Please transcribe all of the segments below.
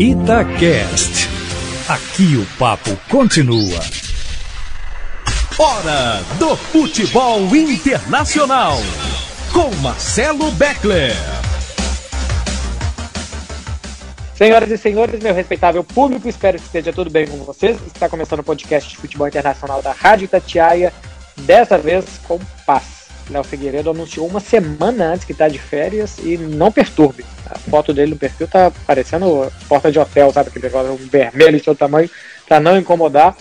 Itacast. Aqui o papo continua. Hora do futebol internacional. Com Marcelo Beckler. Senhoras e senhores, meu respeitável público, espero que esteja tudo bem com vocês. Está começando o podcast de futebol internacional da Rádio Itatiaia, dessa vez com paz. Léo Figueiredo anunciou uma semana antes que está de férias e não perturbe. A foto dele no perfil tá parecendo porta de hotel, sabe? Aquele negócio vermelho de seu tamanho, para não incomodar.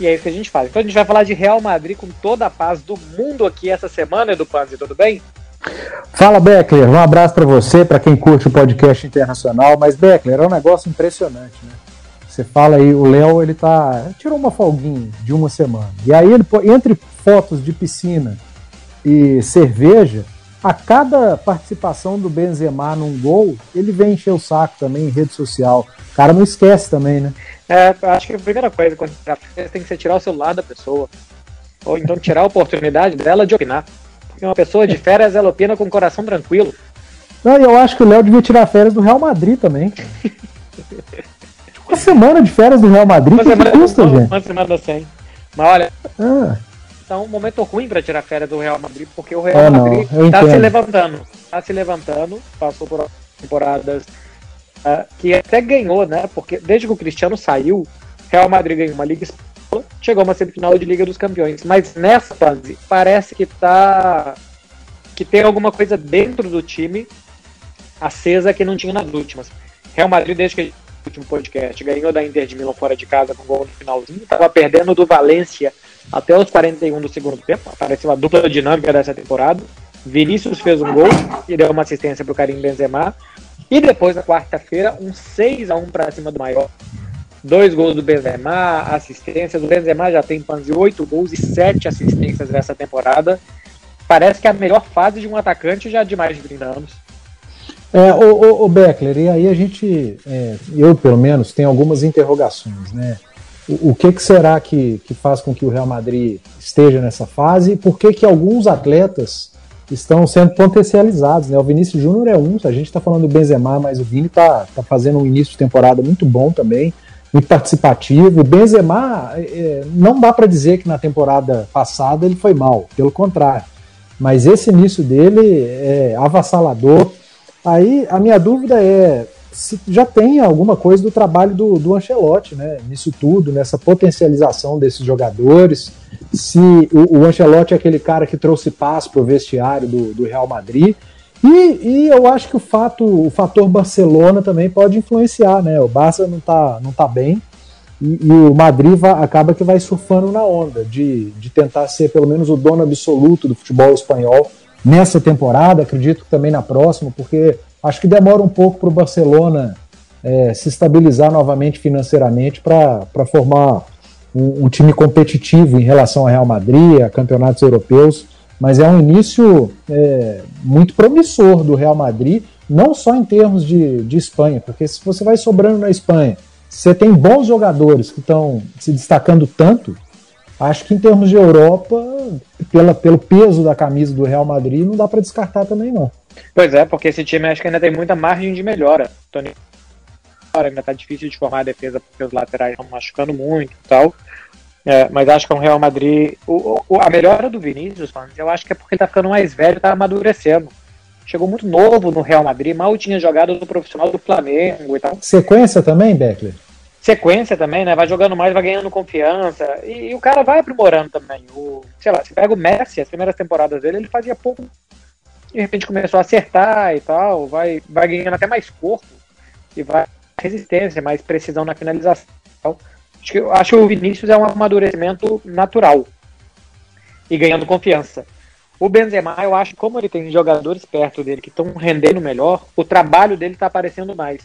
E é isso que a gente faz. Então a gente vai falar de Real Madrid com toda a paz do mundo aqui essa semana, Edu Panzi, tudo bem? Fala, Beckler. Um abraço para você, para quem curte o podcast internacional. Mas, Beckler, é um negócio impressionante, né? Você fala aí, o Léo, ele tá. Tirou uma folguinha de uma semana. E aí, ele, entre fotos de piscina e cerveja, a cada participação do Benzema num gol, ele vem encher o saco também em rede social. O cara não esquece também, né? É, acho que a primeira coisa quando tem que ser tirar o celular da pessoa. Ou então tirar a oportunidade dela de opinar. Porque uma pessoa de férias, ela opina com o coração tranquilo. Não, eu acho que o Léo devia tirar férias do Real Madrid também. uma semana de férias do Real Madrid, uma que, semana, que custa, uma, gente? Uma semana sem. Mas olha, ah. Um momento ruim para tirar férias do Real Madrid, porque o Real é, Madrid está se levantando. Está se levantando, passou por temporadas uh, que até ganhou, né? Porque desde que o Cristiano saiu, Real Madrid ganhou uma Liga Espanhola, chegou a uma semifinal de Liga dos Campeões. Mas nessa fase, parece que tá. que tem alguma coisa dentro do time acesa que não tinha nas últimas. Real Madrid, desde que o último podcast, ganhou da Inter de Milão fora de casa com gol no finalzinho, estava perdendo do Valência até os 41 do segundo tempo. Apareceu a dupla dinâmica dessa temporada. Vinícius fez um gol e deu uma assistência para o Karim Benzema. E depois, na quarta-feira, um 6 a 1 para cima do maior. Dois gols do Benzema, assistências. O Benzema já tem Panzi 8 gols e 7 assistências nessa temporada. Parece que é a melhor fase de um atacante já de mais de 30 anos. É, o, o, o Beckler, e aí a gente, é, eu pelo menos, tenho algumas interrogações, né? O, que, que será que, que faz com que o Real Madrid esteja nessa fase e por que, que alguns atletas estão sendo potencializados, né? O Vinícius Júnior é um, a gente está falando do Benzema, mas o Vini está tá fazendo um início de temporada muito bom também, muito participativo. O Benzema, é, não dá para dizer que na temporada passada ele foi mal, pelo contrário. Mas esse início dele é avassalador. Aí a minha dúvida é se já tem alguma coisa do trabalho do, do Ancelotti, né? Nisso tudo, nessa potencialização desses jogadores. Se o, o Ancelotti é aquele cara que trouxe paz para o vestiário do, do Real Madrid. E, e, eu acho que o fato, o fator Barcelona também pode influenciar, né? O Barça não tá, não tá bem. E, e o Madrid vai, acaba que vai surfando na onda de, de tentar ser pelo menos o dono absoluto do futebol espanhol nessa temporada, acredito que também na próxima, porque acho que demora um pouco para o Barcelona é, se estabilizar novamente financeiramente para formar um, um, time competitivo em relação ao Real Madrid, a campeonatos europeus. Mas é um início é, muito promissor do Real Madrid, não só em termos de, de Espanha, porque se você vai sobrando na Espanha, você tem bons jogadores que estão se destacando tanto, acho que em termos de Europa, pela, pelo peso da camisa do Real Madrid, não dá para descartar também não. Pois é, porque esse time acho que ainda tem muita margem de melhora. Tony ainda tá difícil de formar a defesa porque os laterais estão machucando muito e tal. É, mas acho que é um Real Madrid. O, o, a melhora do Vinícius, eu acho que é porque ele tá ficando mais velho, tá amadurecendo. Chegou muito novo no Real Madrid, mal tinha jogado no profissional do Flamengo e tal. Sequência também, Beckler? Sequência também, né? Vai jogando mais, vai ganhando confiança. E, e o cara vai aprimorando também. O, sei lá, você pega o Messi, as primeiras temporadas dele, ele fazia pouco de repente começou a acertar e tal, vai, vai ganhando até mais corpo e vai resistência, mais precisão na finalização. Acho que, acho que o Vinícius é um amadurecimento natural e ganhando confiança. O Benzema, eu acho como ele tem jogadores perto dele que estão rendendo melhor, o trabalho dele está aparecendo mais.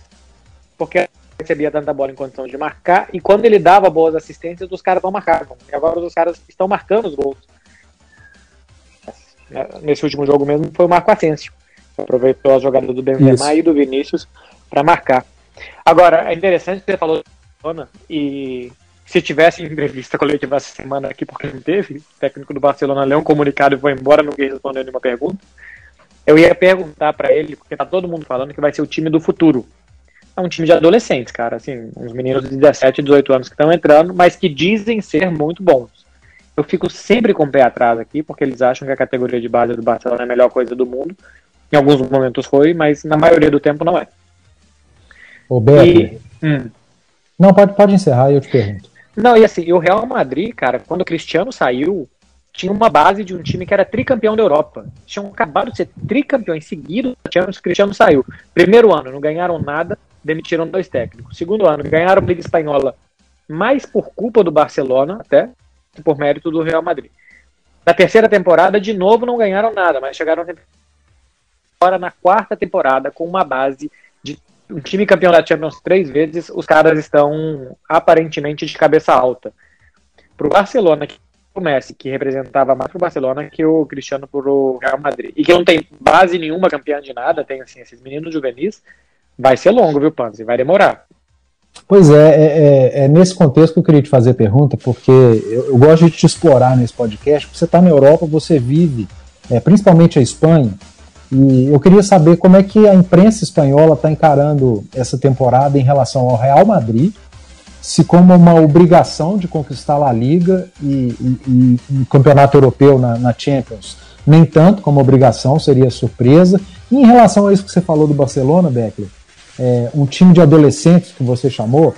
Porque recebia tanta bola em condição de marcar, e quando ele dava boas assistências, os caras não marcavam. E agora os caras estão marcando os gols. Né, nesse último jogo mesmo foi o Marco Asensio. Aproveitou a jogada do Benzema Isso. e do Vinícius para marcar. Agora, é interessante que você falou e se tivesse entrevista coletiva essa semana aqui, porque não teve, o técnico do Barcelona leu um comunicado e foi embora, não quis responder nenhuma pergunta. Eu ia perguntar para ele, porque tá todo mundo falando que vai ser o time do futuro. é um time de adolescentes, cara, assim, uns meninos de 17, 18 anos que estão entrando, mas que dizem ser muito bons. Eu fico sempre com o pé atrás aqui, porque eles acham que a categoria de base do Barcelona é a melhor coisa do mundo. Em alguns momentos foi, mas na maioria do tempo não é. O e, hum. Não, pode, pode encerrar e eu te pergunto. Não, e assim, o Real Madrid, cara, quando o Cristiano saiu, tinha uma base de um time que era tricampeão da Europa. Tinham acabado de ser tricampeões seguidos, o Cristiano saiu. Primeiro ano, não ganharam nada, demitiram dois técnicos. Segundo ano, ganharam a Liga Espanhola mais por culpa do Barcelona, até, por mérito do Real Madrid. Na terceira temporada, de novo, não ganharam nada, mas chegaram agora na quarta temporada com uma base de um time campeão da Champions três vezes, os caras estão aparentemente de cabeça alta. Para o Barcelona, que o Messi, que representava mais para o Barcelona que o Cristiano para o Real Madrid, e que não tem base nenhuma campeã de nada, tem assim, esses meninos juvenis, vai ser longo, viu, Panzi? Vai demorar. Pois é, é, é, é, nesse contexto que eu queria te fazer a pergunta, porque eu, eu gosto de te explorar nesse podcast, porque você está na Europa, você vive, é, principalmente a Espanha, e eu queria saber como é que a imprensa espanhola está encarando essa temporada em relação ao Real Madrid, se como uma obrigação de conquistar a Liga e, e, o Campeonato Europeu na, na, Champions, nem tanto como obrigação, seria surpresa. E em relação a isso que você falou do Barcelona, Beckler, é, um time de adolescentes que você chamou,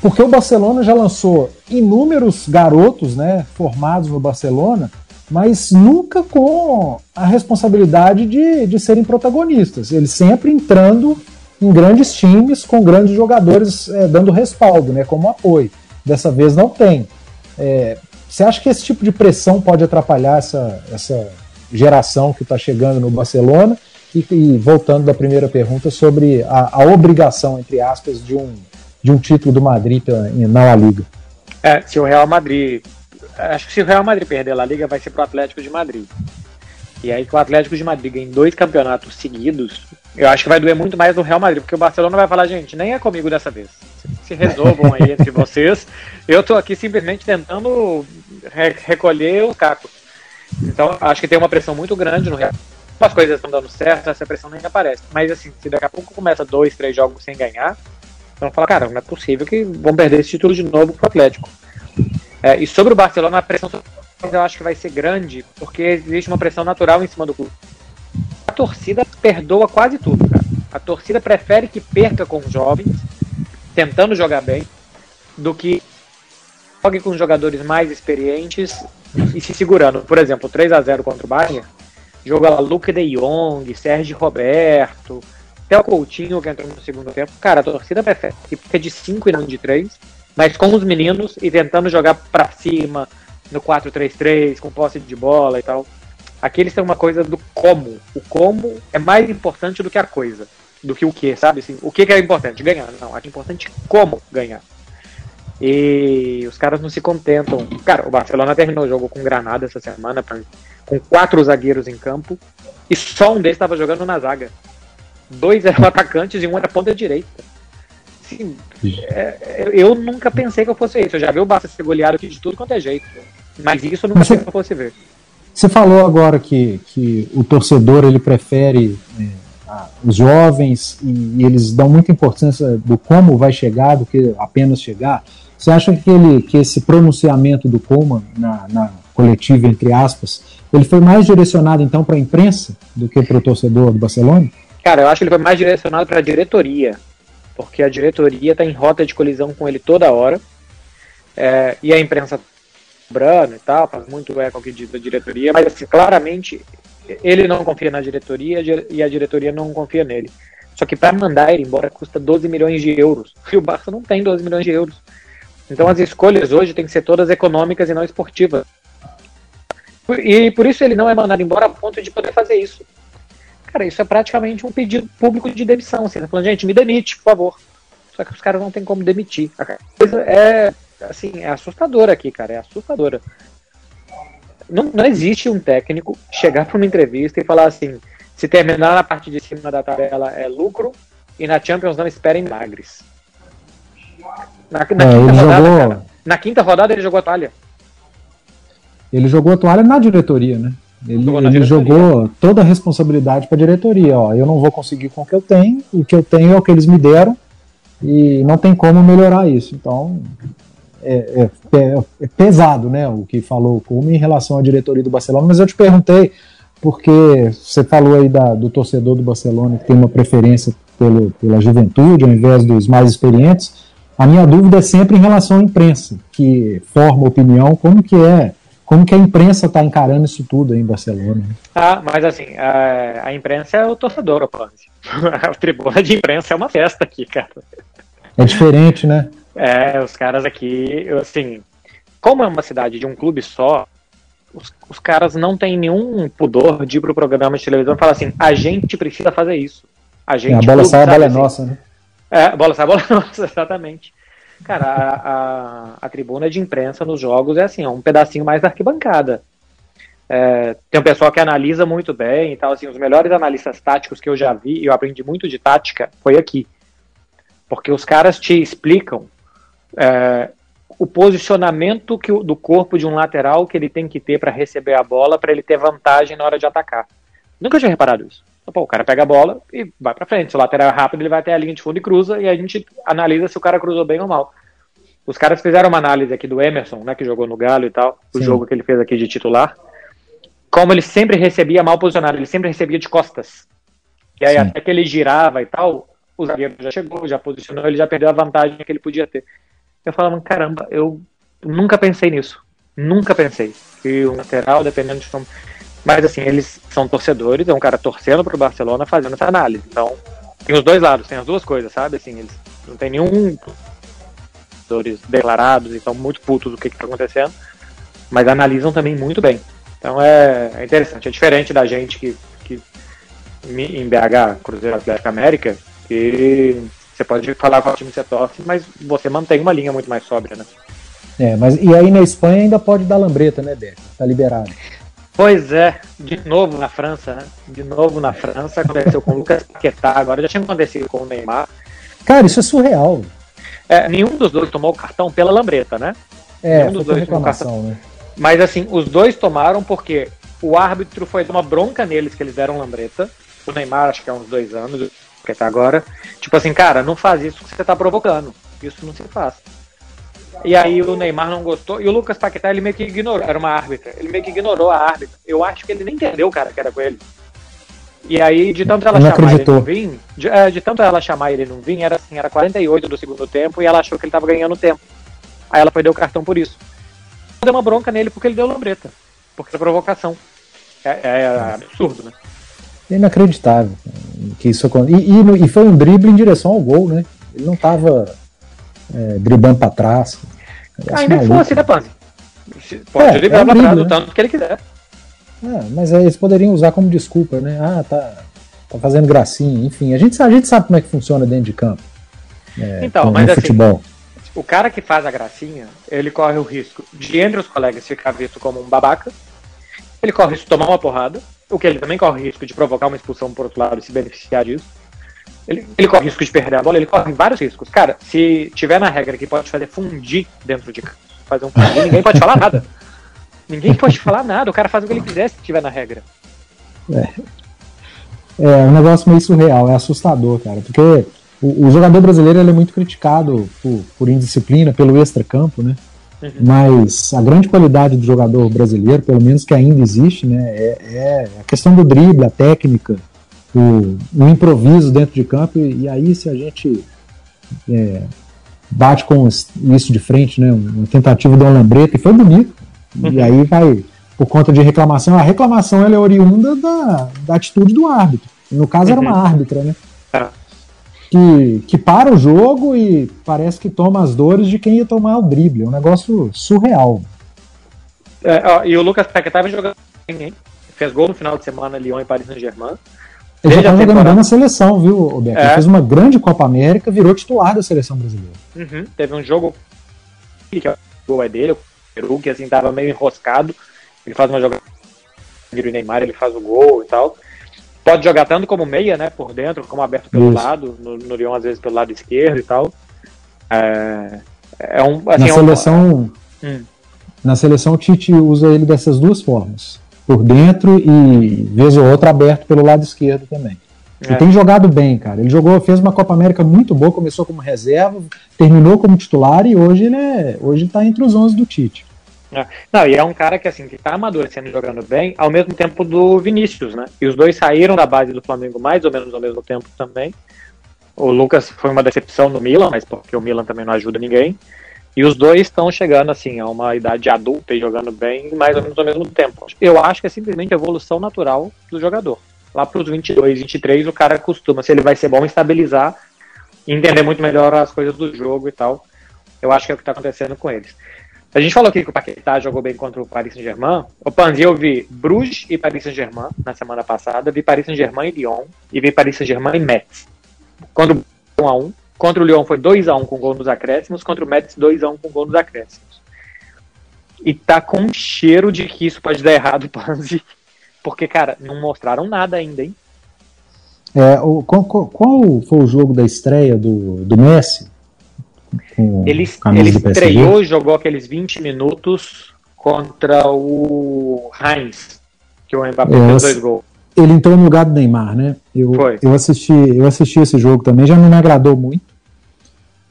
porque o Barcelona já lançou inúmeros garotos né, formados no Barcelona mas nunca com a responsabilidade de, de serem protagonistas. Eles sempre entrando em grandes times, com grandes jogadores é, dando respaldo, né, como apoio. Dessa vez não tem. É, você acha que esse tipo de pressão pode atrapalhar essa, essa geração que está chegando no Barcelona? E, e, voltando da primeira pergunta sobre a, a, obrigação, entre aspas, de um, de um título do Madrid na La Liga. É, se o Real Madrid acho que se o Real Madrid perder a Liga, vai ser pro Atlético de Madrid. E aí que o Atlético de Madrid ganha dois campeonatos seguidos, eu acho que vai doer muito mais no Real Madrid, porque o Barcelona vai falar, gente, nem é comigo dessa vez. Se resolvam aí entre vocês. Eu tô aqui simplesmente tentando re recolher os cacos. Então, acho que tem uma pressão muito grande no Real. As coisas estão dando certo, essa pressão nem aparece. Mas assim, se daqui a pouco começa dois, três jogos sem ganhar, vão falar, cara, não é possível que vão perder esse título de novo pro Atlético. É, e sobre o Barcelona, a pressão eu acho que vai ser grande, porque existe uma pressão natural em cima do clube. A torcida perdoa quase tudo, cara. A torcida prefere que perca com os jovens, tentando jogar bem, do que jogue com jogadores mais experientes e se segurando. Por exemplo, 3 a 0 contra o Bayern, joga lá Luke de Jong, Sérgio Roberto, até o Coutinho que entrou no segundo tempo. Cara, a torcida prefere que fica de 5 e não de 3 mas com os meninos e tentando jogar para cima no 4-3-3, com posse de bola e tal. Aqui eles têm uma coisa do como. O como é mais importante do que a coisa. Do que o que, sabe? Assim, o que, é importante? Ganhar. Não, é importante como ganhar. E os caras não se contentam. Cara, o Barcelona terminou o jogo com Granada essa semana, pra, com quatro zagueiros em campo, e só um deles estava jogando na zaga. Dois eram atacantes e um era ponta direita assim, é, eu nunca pensei que eu fosse isso. Eu já vi o Barça ser goleado aqui de tudo quanto é jeito. Mas isso eu nunca pensei que eu fosse ver. Você falou agora que, que o torcedor ele prefere é, os jovens e, e, eles dão muita importância do como vai chegar do que apenas chegar. Você acha que, ele, que esse pronunciamento do Coman na, na coletiva, entre aspas, ele foi mais direcionado então para a imprensa do que para o torcedor do Barcelona? Cara, eu acho que ele foi mais direcionado para a diretoria porque a diretoria está em rota de colisão com ele toda hora. É, e a imprensa cobrando e tal, faz muito eco que diz a diretoria, mas assim, claramente ele não confia na diretoria e a diretoria não confia nele. Só que para mandar ele embora custa 12 milhões de euros. E o Barça não tem 12 milhões de euros. Então as escolhas hoje têm que ser todas econômicas e não esportivas. E por isso ele não é mandado embora a ponto de poder fazer isso. Cara, isso é praticamente um pedido público de demissão. Assim, tá falando, gente, me demite, por favor. Só que os caras não tem como demitir. A coisa é, assim, é assustadora aqui, cara, é assustadora. Não, não existe um técnico chegar para uma entrevista e falar assim: se terminar na parte de cima da tabela é lucro e na Champions não esperem milagres. Na, na, é, quinta, rodada, jogou... cara, na quinta rodada ele jogou a toalha. Ele jogou a toalha na diretoria, né? Ele, ele jogou toda a responsabilidade para a diretoria. Ó, eu não vou conseguir com o que eu tenho, o que eu tenho é o que eles me deram e não tem como melhorar isso. Então, é, é, é, é pesado, né, o que falou como em relação à diretoria do Barcelona, mas eu te perguntei, porque você falou aí da, do torcedor do Barcelona que tem uma preferência pelo, pela juventude ao invés dos mais experientes, a minha dúvida é sempre em relação à imprensa, que forma opinião, como que é, como que a imprensa está encarando isso tudo aí em Barcelona. Ah, mas assim, a, a imprensa é o torcedor, o A tribuna de imprensa é uma festa aqui, cara. É diferente, né? É, os caras aqui, assim, como é uma cidade de um clube só, os, os caras não têm nenhum pudor de ir pro programa de televisão e falar assim, a gente precisa fazer isso. A gente. É, a bola sai, a bola é nossa, né? É, a bola sai, a bola é nossa, exatamente. Cara, a, a, a, tribuna de imprensa nos jogos é assim, é um pedacinho mais da arquibancada. É, tem um pessoal que analisa muito bem e tal, assim, os melhores analistas táticos que eu já vi, e eu aprendi muito de tática, foi aqui. Porque os caras te explicam é, o posicionamento que, do corpo de um lateral que ele tem que ter para receber a bola, para ele ter vantagem na hora de atacar. Nunca tinha reparado isso. Pô, o cara pega a bola e vai para frente. Se o lateral é rápido, ele vai até a linha de fundo e cruza, e a gente analisa se o cara cruzou bem ou mal. Os caras fizeram uma análise aqui do Emerson, né, que jogou no Galo e tal, o Sim. jogo que ele fez aqui de titular. Como ele sempre recebia mal posicionado, ele sempre recebia de costas. E aí, Sim. até que ele girava e tal, o zagueiro já chegou, já posicionou, ele já perdeu a vantagem que ele podia ter. Eu falava, caramba, eu nunca pensei nisso. Nunca pensei. que o lateral, dependendo de como. Mas assim, eles são torcedores, é um cara torcendo pro Barcelona fazendo essa análise. Então, tem os dois lados, tem as duas coisas, sabe? Assim, eles não tem nenhum torcedores declarados e estão muito putos do que, está acontecendo, mas analisam também muito bem. Então é, é, interessante, é diferente da gente que, que em BH, Cruzeiro Atlético América, que você pode falar o time você torce, mas você mantém uma linha muito mais sóbria, né? É, mas e aí na Espanha ainda pode dar lambreta, né, Beto? Tá liberado. Pois é, de novo na França, né? De novo na França, aconteceu com o Lucas Paquetá, agora já tinha acontecido com o Neymar. Cara, isso é surreal. É, nenhum dos dois tomou o cartão pela lambreta, né? É, nenhum dos dois reclamação, né? Mas assim, os dois tomaram porque o árbitro foi dar uma bronca neles que eles deram lambreta. O Neymar, acho que há uns dois anos, que tá agora. Tipo assim, cara, não faz isso que você tá provocando. Isso não se faz. E aí o Neymar não gostou. E o Lucas Paquetá, ele meio que ignorou. Era uma árbitra. Ele meio que ignorou a árbitra. Eu acho que ele nem entendeu, cara, que era com ele. E aí, de tanto ela chamar acreditou. ele não vir, de, é, de, tanto ela chamar ele não vir, era assim, era 48 do segundo tempo e ela achou que ele tava ganhando tempo. Aí ela foi deu o cartão por isso. Deu uma bronca nele porque ele deu lambreta. Porque a provocação. É, é, é absurdo, né? É inacreditável que isso e, e, e, foi um drible em direção ao gol, né? Ele não tava é, driblando para trás. Ainda maluco. fosse, né, Panzi? Pode é, driblar é pra trás, né? tanto que ele quiser. É, mas eles poderiam usar como desculpa, né? Ah, tá, tá fazendo gracinha, enfim. A gente, a gente sabe como é que funciona dentro de campo. É, então, mas no assim, futebol. o cara que faz a gracinha, ele corre o risco de entre os colegas ficar visto como um babaca, ele corre o risco de tomar uma porrada, o que ele também corre o risco de provocar uma expulsão por outro lado e se beneficiar disso. Ele, ele corre risco de perder a bola, ele corre vários riscos. Cara, se tiver na regra que pode fazer fundir dentro de fazer um fundir, ninguém pode falar nada. Ninguém pode falar nada, o cara faz o que ele quiser se tiver na regra. É. É um negócio meio surreal, é assustador, cara, porque o, o jogador brasileiro é muito criticado por, por indisciplina, pelo extra-campo, né? Uhum. Mas a grande qualidade do jogador brasileiro, pelo menos que ainda existe, né, é, é a questão do drible, a técnica, o, o improviso dentro de campo. E, e aí, se a gente é, bate com isso de frente, né, uma tentativa de uma lambreta, e foi bonito. Uhum. E aí vai, por conta de reclamação, a reclamação ela é oriunda da, da atitude do árbitro. No caso, uhum. era uma uhum. árbitra, né? É que, que para o jogo e parece que toma as dores de quem ia tomar o drible. É um negócio surreal. É, ó, e o Lucas Paquetá vem jogando bem, Fez gol no final de semana, Lyon e Paris Saint-Germain. Ele já tá jogando bem na seleção, viu, Roberto? É. Ele fez uma grande Copa América, virou titular da seleção brasileira. Uhum. Teve um jogo que o gol é dele, o Peru, que assim tava meio enroscado. Ele faz uma jogada o Neymar, ele faz o gol e tal pode jogar tanto como meia, né, por dentro, como aberto pelo Isso. lado, no, no Lyon às vezes pelo lado esquerdo e tal. É, é um, assim, na seleção, é um... hum. na seleção o Tite usa ele dessas duas formas, por dentro e vez ou outra aberto pelo lado esquerdo também. É. Ele tem jogado bem, cara. Ele jogou, fez uma Copa América muito boa, começou como reserva, terminou como titular e hoje ele é, hoje está entre os 11 do Tite. É. Não, e é um cara que assim que tá amadurecendo jogando bem, ao mesmo tempo do Vinícius, né? E os dois saíram da base do Flamengo mais ou menos ao mesmo tempo também. O Lucas foi uma decepção no Milan, mas porque o Milan também não ajuda ninguém. E os dois estão chegando assim a uma idade adulta e jogando bem mais ou menos ao mesmo tempo. Eu acho que é simplesmente a evolução natural do jogador. Lá para os 22, 23, o cara costuma, se ele vai ser bom, estabilizar entender muito melhor as coisas do jogo e tal. Eu acho que é o que está acontecendo com eles. A gente falou aqui que o Paquetá jogou bem contra o Paris Saint-Germain. O Panzi, eu vi Bruges e Paris Saint-Germain na semana passada, vi Paris Saint-Germain e Lyon, e vi Paris Saint-Germain e Metz. Quando 1 a 1 Contra o Lyon foi 2 a 1 com gol nos acréscimos, contra o Metz 2 a 1 com gol nos acréscimos. E tá com um cheiro de que isso pode dar errado, Panzi. Porque, cara, não mostraram nada ainda, hein? É, o, qual, qual, foi o jogo da estreia do, do Messi? Ele, ele estreou, jogou aqueles 20 minutos contra o Heinz, que o Mbappé é, fez dois gols. Ele entrou no lugar do Neymar, né? Eu, foi. eu, assisti, eu assisti esse jogo também, já não me agradou muito.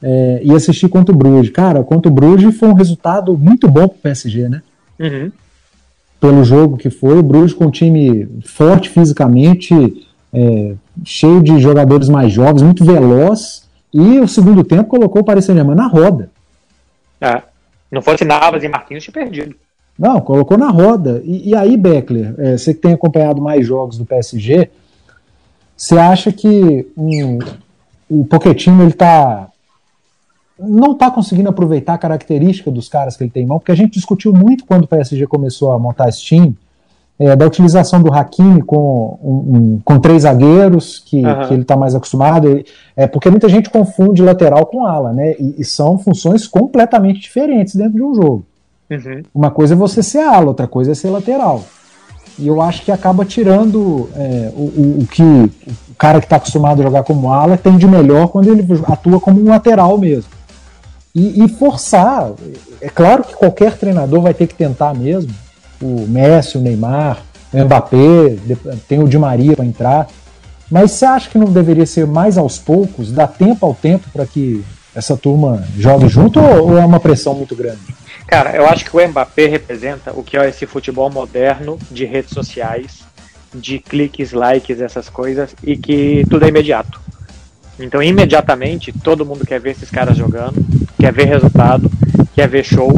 É, e assisti contra o Bruges. Cara, contra o Bruges foi um resultado muito bom pro PSG, né? Uhum. Pelo jogo que foi, o Bruges com um time forte fisicamente, é, cheio de jogadores mais jovens, muito veloz e o segundo tempo colocou o Paris Saint-Germain na roda. É. Não fosse Navas e Marquinhos, tinha perdido. Não, colocou na roda. E, e aí, Beckler, é, você que tem acompanhado mais jogos do PSG, você acha que um, o Pochettino ele tá não está conseguindo aproveitar a característica dos caras que ele tem em mão, porque a gente discutiu muito quando o PSG começou a montar esse time, é, da utilização do Hakimi com, um, um, com três zagueiros, que, uhum. que ele está mais acostumado. É, porque muita gente confunde lateral com ala, né? E, e são funções completamente diferentes dentro de um jogo. Uhum. Uma coisa é você ser ala, outra coisa é ser lateral. E eu acho que acaba tirando é, o, o, o, que o cara que está acostumado a jogar como ala tem de melhor quando ele atua como um lateral mesmo. E, e forçar. É claro que qualquer treinador vai ter que tentar mesmo o Messi, o Neymar, o Mbappé, tem o Di Maria para entrar. Mas você acha que não deveria ser mais aos poucos, dar tempo ao tempo para que essa turma jogue junto ou, ou é uma pressão muito grande? Cara, eu acho que o Mbappé representa o que é esse futebol moderno de redes sociais, de cliques, likes, essas coisas, e que tudo é imediato. Então, imediatamente, todo mundo quer ver esses caras jogando, quer ver resultado, quer ver show,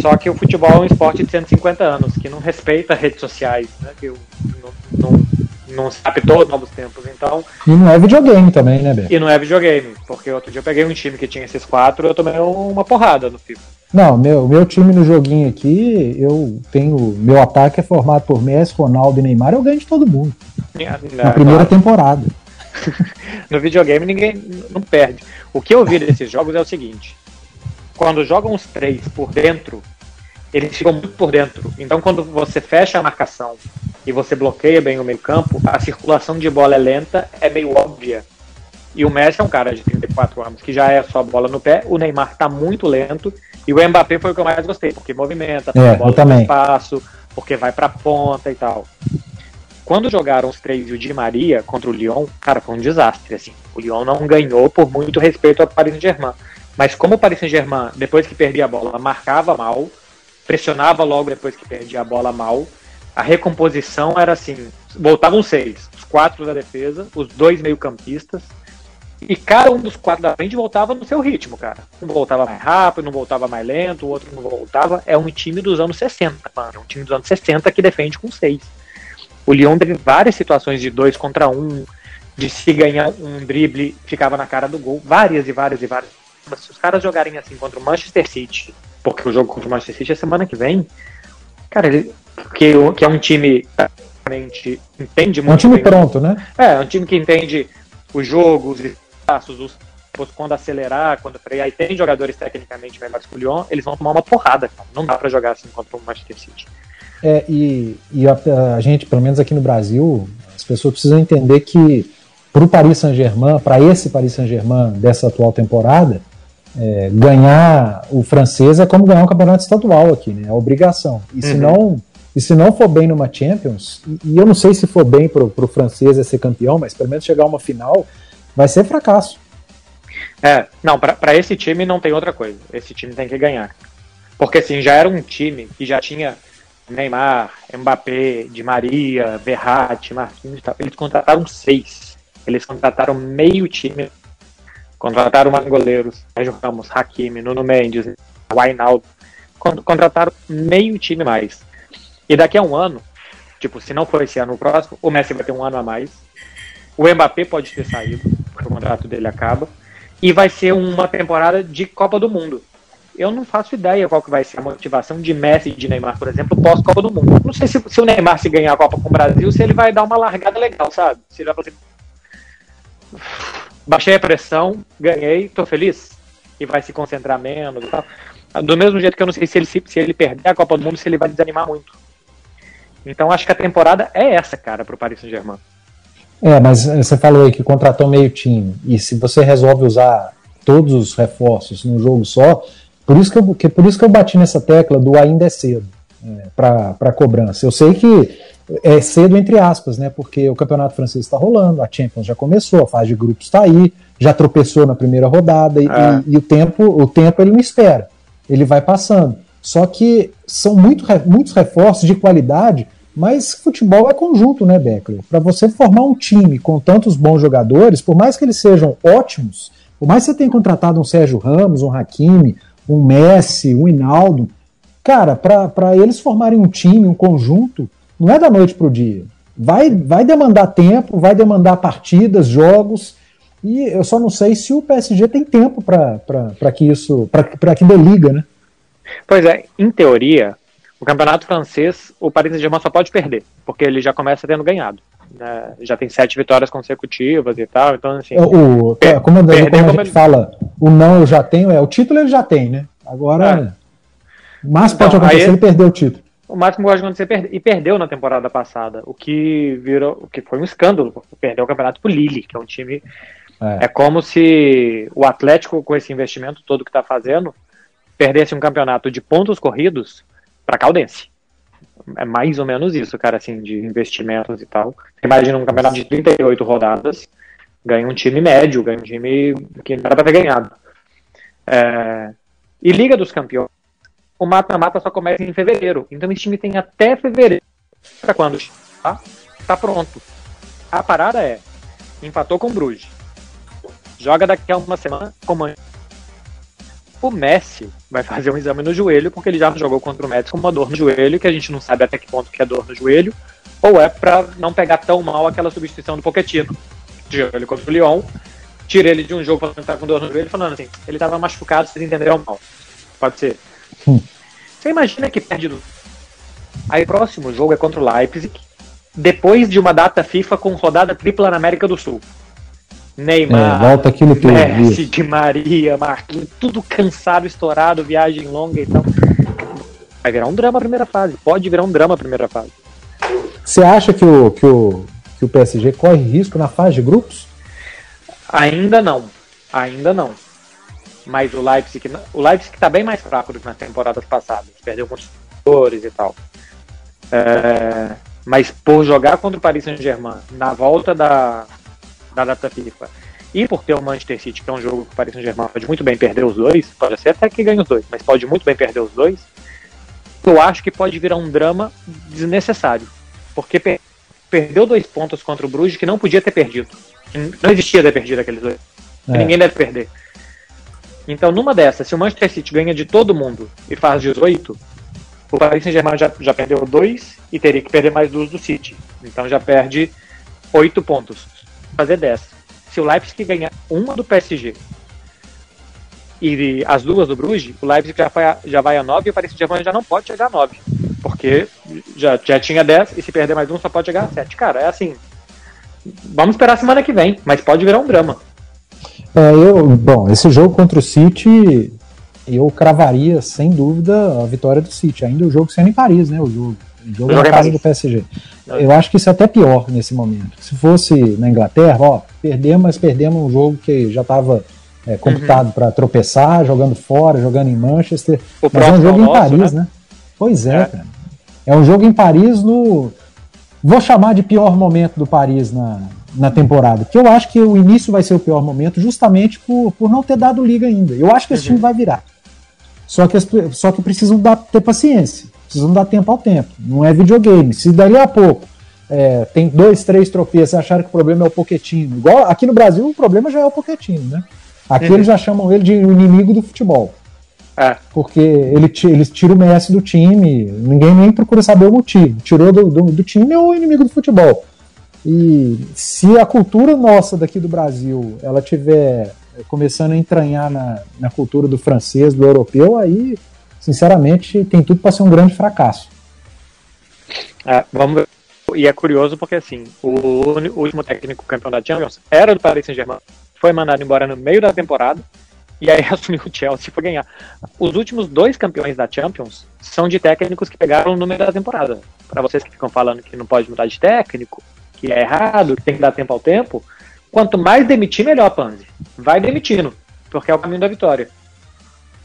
só que o futebol é um esporte de 150 anos, que não respeita redes sociais, né? Que não, não, não se adaptou novos tempos. Então. E não é videogame também, né, Beto? E não é videogame, porque outro dia eu peguei um time que tinha esses quatro e eu tomei uma porrada no FIFA. Não, meu, meu time no joguinho aqui, eu tenho. Meu ataque é formado por Messi, Ronaldo e Neymar, eu ganho de todo mundo. É, na primeira temporada. no videogame ninguém não perde. O que eu vi desses jogos é o seguinte: quando jogam os três por dentro, eles ficam muito por dentro. Então, quando você fecha a marcação e você bloqueia bem o meio-campo, a circulação de bola é lenta, é meio óbvia. E o Messi é um cara de 34 anos que já é só bola no pé. O Neymar está muito lento. E o Mbappé foi o que eu mais gostei, porque movimenta, é, bola no espaço, porque vai pra ponta e tal. Quando jogaram os três e o Di Maria contra o Lyon, cara, foi um desastre. Assim. O Lyon não ganhou por muito respeito ao Paris Saint-Germain. Mas como o Paris Saint-Germain, depois que perdia a bola, marcava mal, pressionava logo depois que perdia a bola mal, a recomposição era assim: voltavam seis, os quatro da defesa, os dois meio-campistas, e cada um dos quatro da frente voltava no seu ritmo, cara. Um voltava mais rápido, não voltava mais lento, o outro não voltava. É um time dos anos 60, mano. É um time dos anos 60 que defende com seis. O Lyon teve várias situações de dois contra um, de se ganhar um drible, ficava na cara do gol. Várias e várias e várias mas se os caras jogarem assim contra o Manchester City, porque o jogo contra o Manchester City é semana que vem, cara, ele, que, que é um time realmente entende muito. É um time bem, pronto, né? É, é um time que entende o jogo, os espaços, os quando acelerar, quando frear, e tem jogadores tecnicamente melhores que o Lyon, eles vão tomar uma porrada, cara. Não dá para jogar assim contra o Manchester City. É, e, e a, a, gente, pelo menos aqui no Brasil, as pessoas precisam entender que para o Paris Saint-Germain, para esse Paris Saint-Germain dessa atual temporada, é, ganhar o francês é como ganhar um campeonato estadual aqui, né? É obrigação. E uhum. se não E se não for bem numa Champions, e eu não sei se for bem pro, pro francês ser campeão, mas pelo menos chegar a uma final, vai ser fracasso. É, não, para esse time não tem outra coisa. Esse time tem que ganhar. Porque assim, já era um time que já tinha Neymar, Mbappé, Di Maria, Verratti, Marquinhos, eles contrataram seis. Eles contrataram meio time. Contrataram mais goleiros, Sérgio Ramos, Hakimi, Nuno Mendes, Wainaldo. Contrataram meio time mais. E daqui a um ano, tipo, se não for esse ano o próximo, o Messi vai ter um ano a mais. O Mbappé pode ter saído, porque o contrato dele acaba. E vai ser uma temporada de Copa do Mundo. Eu não faço ideia qual que vai ser a motivação de Messi e de Neymar, por exemplo, pós-Copa do Mundo. Não sei se, se, o Neymar se ganhar a Copa com o Brasil, se ele vai dar uma largada legal, sabe? Se ele vai fazer. Baixei a pressão, ganhei, tô feliz. E vai se concentrar menos e tal. Do mesmo jeito que eu não sei se ele, se, se ele perder a Copa do Mundo, se ele vai desanimar muito. Então acho que a temporada é essa, cara, pro Paris Saint-Germain. É, mas você falou aí que contratou meio time. E se você resolve usar todos os reforços num jogo só, por isso que eu, que, por isso que eu bati nessa tecla do ainda é cedo é, para cobrança. Eu sei que é cedo entre aspas, né? Porque o campeonato francês está rolando, a Champions já começou, a fase de grupos está aí, já tropeçou na primeira rodada e, é. e, e, o tempo, o tempo ele não espera, ele vai passando. Só que são muito, muitos reforços de qualidade mas futebol é conjunto, né, Beckler? Para você formar um time com tantos bons jogadores, por mais que eles sejam ótimos, por mais que você tenha contratado um Sérgio Ramos, um Hakimi, um Messi, um Hinaldo, cara, para eles formarem um time, um conjunto, não é da noite para o dia. Vai, vai demandar tempo, vai demandar partidas, jogos, e eu só não sei se o PSG tem tempo para que isso, para que dê liga, né? Pois é, em teoria, o campeonato francês, o Paris Saint-Germain só pode perder, porque ele já começa tendo ganhado. Né? Já tem sete vitórias consecutivas e tal, então assim. O, per, como, perder, como a gente ele... fala, o não eu já tenho, é o título ele já tem, né? Agora. É. O máximo então, pode acontecer ele perder o título. O máximo pode acontecer perder, e perdeu na temporada passada, o que virou, o que foi um escândalo, perdeu o campeonato pro Lille, que é um time é. é como se o Atlético com esse investimento todo que está fazendo perdesse um campeonato de pontos corridos para Caldense. É mais ou menos isso, cara, assim, de investimentos e tal. Imagina um campeonato de 38 rodadas, ganha um time médio, ganha um time que não era para ter ganhado. É... E Liga dos Campeões, o mata-mata só começa em fevereiro. Então esse time tem até fevereiro. Para quando tá? tá pronto. A parada é, empatou com o Bruges. Joga daqui a uma semana com o o Messi vai fazer um exame no joelho, porque ele já jogou contra o Messi com uma dor no joelho, que a gente não sabe até que ponto que é dor no joelho, ou é para não pegar tão mal aquela substituição do Pochettino. Ele contra o Lyon, tira ele de um jogo falando que tá com dor no joelho, falando assim, ele tava machucado, vocês entenderam mal. Pode ser. Hum. Você imagina que perde do... Aí próximo jogo é contra o Leipzig, depois de uma data FIFA com rodada tripla na América do Sul. Neymar, é, volta aquilo tudo, Messi, Di Maria, Marquinhos, tudo cansado, estourado, viagem longa e tal. Vai virar um drama a primeira fase. Pode virar um drama a primeira fase. Você acha que o, que o, que o PSG corre risco na fase de grupos? Ainda não. Ainda não. Mas o Leipzig, o Leipzig está bem mais fraco do que nas temporadas passadas. Perdeu muitos jogadores e tal. É, mas por jogar contra o Paris Saint-Germain na volta da, da data FIFA. E por ter o Manchester City, que é um jogo que o Paris Saint-Germain pode muito bem perder os dois, pode ser até que ganhe os dois, mas pode muito bem perder os dois, eu acho que pode virar um drama desnecessário. Porque per perdeu dois pontos contra o Bruges que não podia ter perdido. Não existia ter perdido aqueles dois. É. Ninguém deve perder. Então, numa dessas, se o Manchester City ganha de todo mundo e faz 18, o Paris Saint-Germain já, já perdeu dois e teria que perder mais duas do City. Então já perde oito pontos fazer 10. Se o Leipzig ganhar uma do PSG e as duas do Bruges, o Leipzig já vai a, já vai a 9 e o Paris Saint-Germain já não pode chegar a 9. Porque já, já tinha 10 e se perder mais um só pode chegar a 7. Cara, é assim. Vamos esperar semana que vem, mas pode virar um drama. É, eu, bom, esse jogo contra o City, eu cravaria sem dúvida a vitória do City. Ainda o jogo sendo em Paris, né? O jogo. Jogo na casa do PSG. Eu acho que isso é até pior nesse momento. Se fosse na Inglaterra, ó, perdemos, mas perdemos um jogo que já estava é, computado uhum. para tropeçar, jogando fora, jogando em Manchester. O mas é um jogo em Paris, né? né? Pois é, é, cara. É um jogo em Paris no. Vou chamar de pior momento do Paris na, na temporada. Porque eu acho que o início vai ser o pior momento, justamente por, por não ter dado liga ainda. Eu acho que esse uhum. time vai virar. Só que, só que precisam dar, ter paciência. Precisam dar tempo ao tempo. Não é videogame. Se dali a pouco é, tem dois, três tropeços, acharam que o problema é o Poquetino. Igual aqui no Brasil, o problema já é o Poquetino, né? Aqui uhum. eles já chamam ele de inimigo do futebol. É. Porque ele, eles tiram o Messi do time, ninguém nem procura saber o motivo. Tirou do, do, do time é o inimigo do futebol. E se a cultura nossa daqui do Brasil ela tiver começando a entranhar na, na cultura do francês, do europeu, aí, sinceramente, tem tudo para ser um grande fracasso. É, vamos ver. E é curioso porque, assim, o, último técnico campeão da Champions era do Paris Saint-Germain, foi mandado embora no meio da temporada, e aí assumiu o Chelsea para ganhar. Os últimos dois campeões da Champions são de técnicos que pegaram o número da temporada. Para vocês que ficam falando que não pode mudar de técnico, que é errado, que tem que dar tempo ao tempo, quanto mais demitir, melhor, Panzi. Vai demitindo, porque é o caminho da vitória.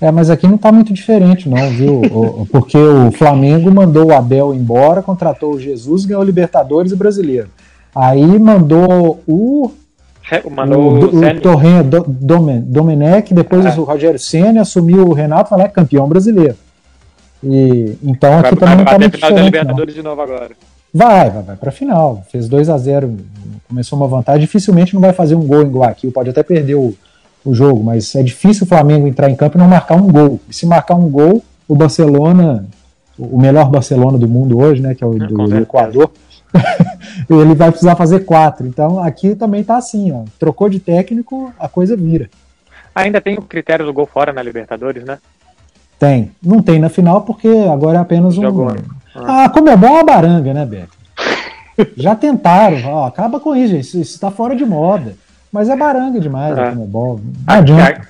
É, mas aqui não está muito diferente, não, viu? porque o Flamengo mandou o Abel embora, contratou o Jesus, ganhou o Libertadores e Brasileiro. Aí mandou o. Mandou o, o, o Torrenho do, Domen, Domenech, depois é. o Rogério Senna assumiu o Renato Falé, campeão brasileiro. E, então aqui vai, também vai, não está muito final diferente. Da Libertadores não. de novo agora. Vai, vai, vai para final. Fez 2 a 0 começou uma vantagem. Dificilmente não vai fazer um gol em Guayaquil, pode até perder o, o jogo, mas é difícil o Flamengo entrar em campo e não marcar um gol. E se marcar um gol, o Barcelona, o melhor Barcelona do mundo hoje, né, que é o do, do Equador, ele vai precisar fazer quatro. Então aqui também tá assim, ó. Trocou de técnico, a coisa vira. Ainda tem o critério do gol fora na Libertadores, né? Tem. Não tem na final porque agora é apenas um. Jogou. Ah, como é bom a baranga, né, Beto? Já tentaram, ó, acaba com isso, isso está fora de moda. Mas é baranga demais é. Não adianta.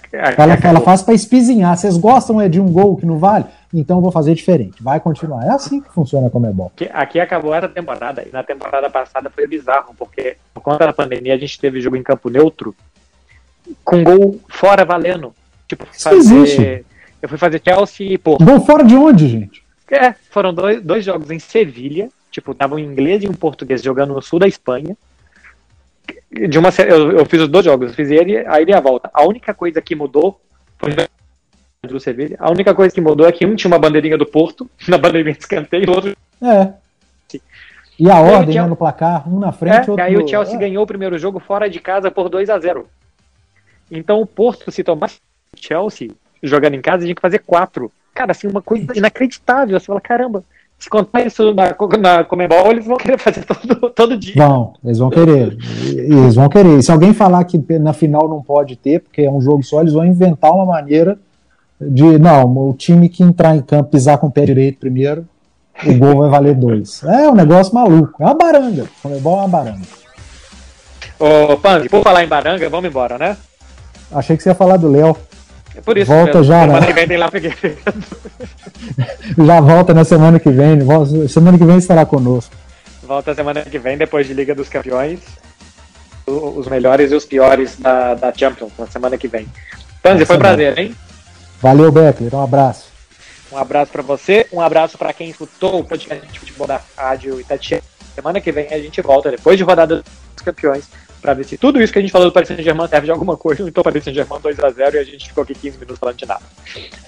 ela, faz para espizinhar. Vocês gostam é, de um gol que não vale? Então vou fazer diferente. Vai continuar. É assim que funciona a Comebol. Aqui, aqui acabou essa temporada. E na temporada passada foi bizarro, porque por conta da pandemia a gente teve jogo em campo neutro com gol fora valendo. Tipo, fazer, existe. Eu fui fazer Chelsea e Porto. Gol fora de onde, gente? É, foram dois, dois jogos em Sevilha Tipo, tava um inglês e um português jogando no sul da Espanha. De uma, eu, eu fiz os dois jogos, eu fiz ele, a ida e a volta. A única coisa que mudou foi do Sevilha. A única coisa que mudou é que um tinha uma bandeirinha do Porto, na bandeirinha de escanteio, e o outro. É. E a ordem né, no placar, um na frente, é, outro. Aí o Chelsea é. ganhou o primeiro jogo fora de casa por 2 a 0 Então o Porto, se tomasse o Chelsea jogando em casa, tinha que fazer quatro. Cara, assim, uma coisa inacreditável. Você fala, caramba, se contar isso na, na Comebol, eles vão querer fazer todo, todo dia. Vão, eles vão querer. Eles vão querer. E se alguém falar que na final não pode ter, porque é um jogo só, eles vão inventar uma maneira de, não, o time que entrar em campo, pisar com o pé direito primeiro, o gol vai valer dois. É um negócio maluco. É uma baranga. Comebol é uma baranga. Ô, Pang, por falar em baranga, vamos embora, né? Achei que você ia falar do Léo. É por isso volta já, semana né? que vem tem lá Já volta na semana que vem. Semana que vem estará conosco. Volta semana que vem, depois de Liga dos Campeões. Os melhores e os piores da, da Champions, na semana que vem. Tanzi, foi um prazer, hein? Valeu, Beckler. Um abraço. Um abraço para você, um abraço para quem escutou o podcast de futebol da Rádio Itatiaia. Semana que vem a gente volta, depois de rodada dos campeões, para ver se tudo isso que a gente falou do Paris Saint-Germain serve de alguma coisa. Então, Paris Saint-Germain 2x0 e a gente ficou aqui 15 minutos falando de nada.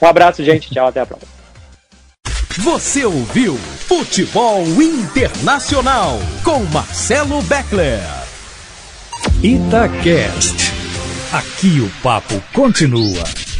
Um abraço, gente. Tchau, até a próxima. Você ouviu Futebol Internacional com Marcelo Beckler. Itacast. Aqui o papo continua.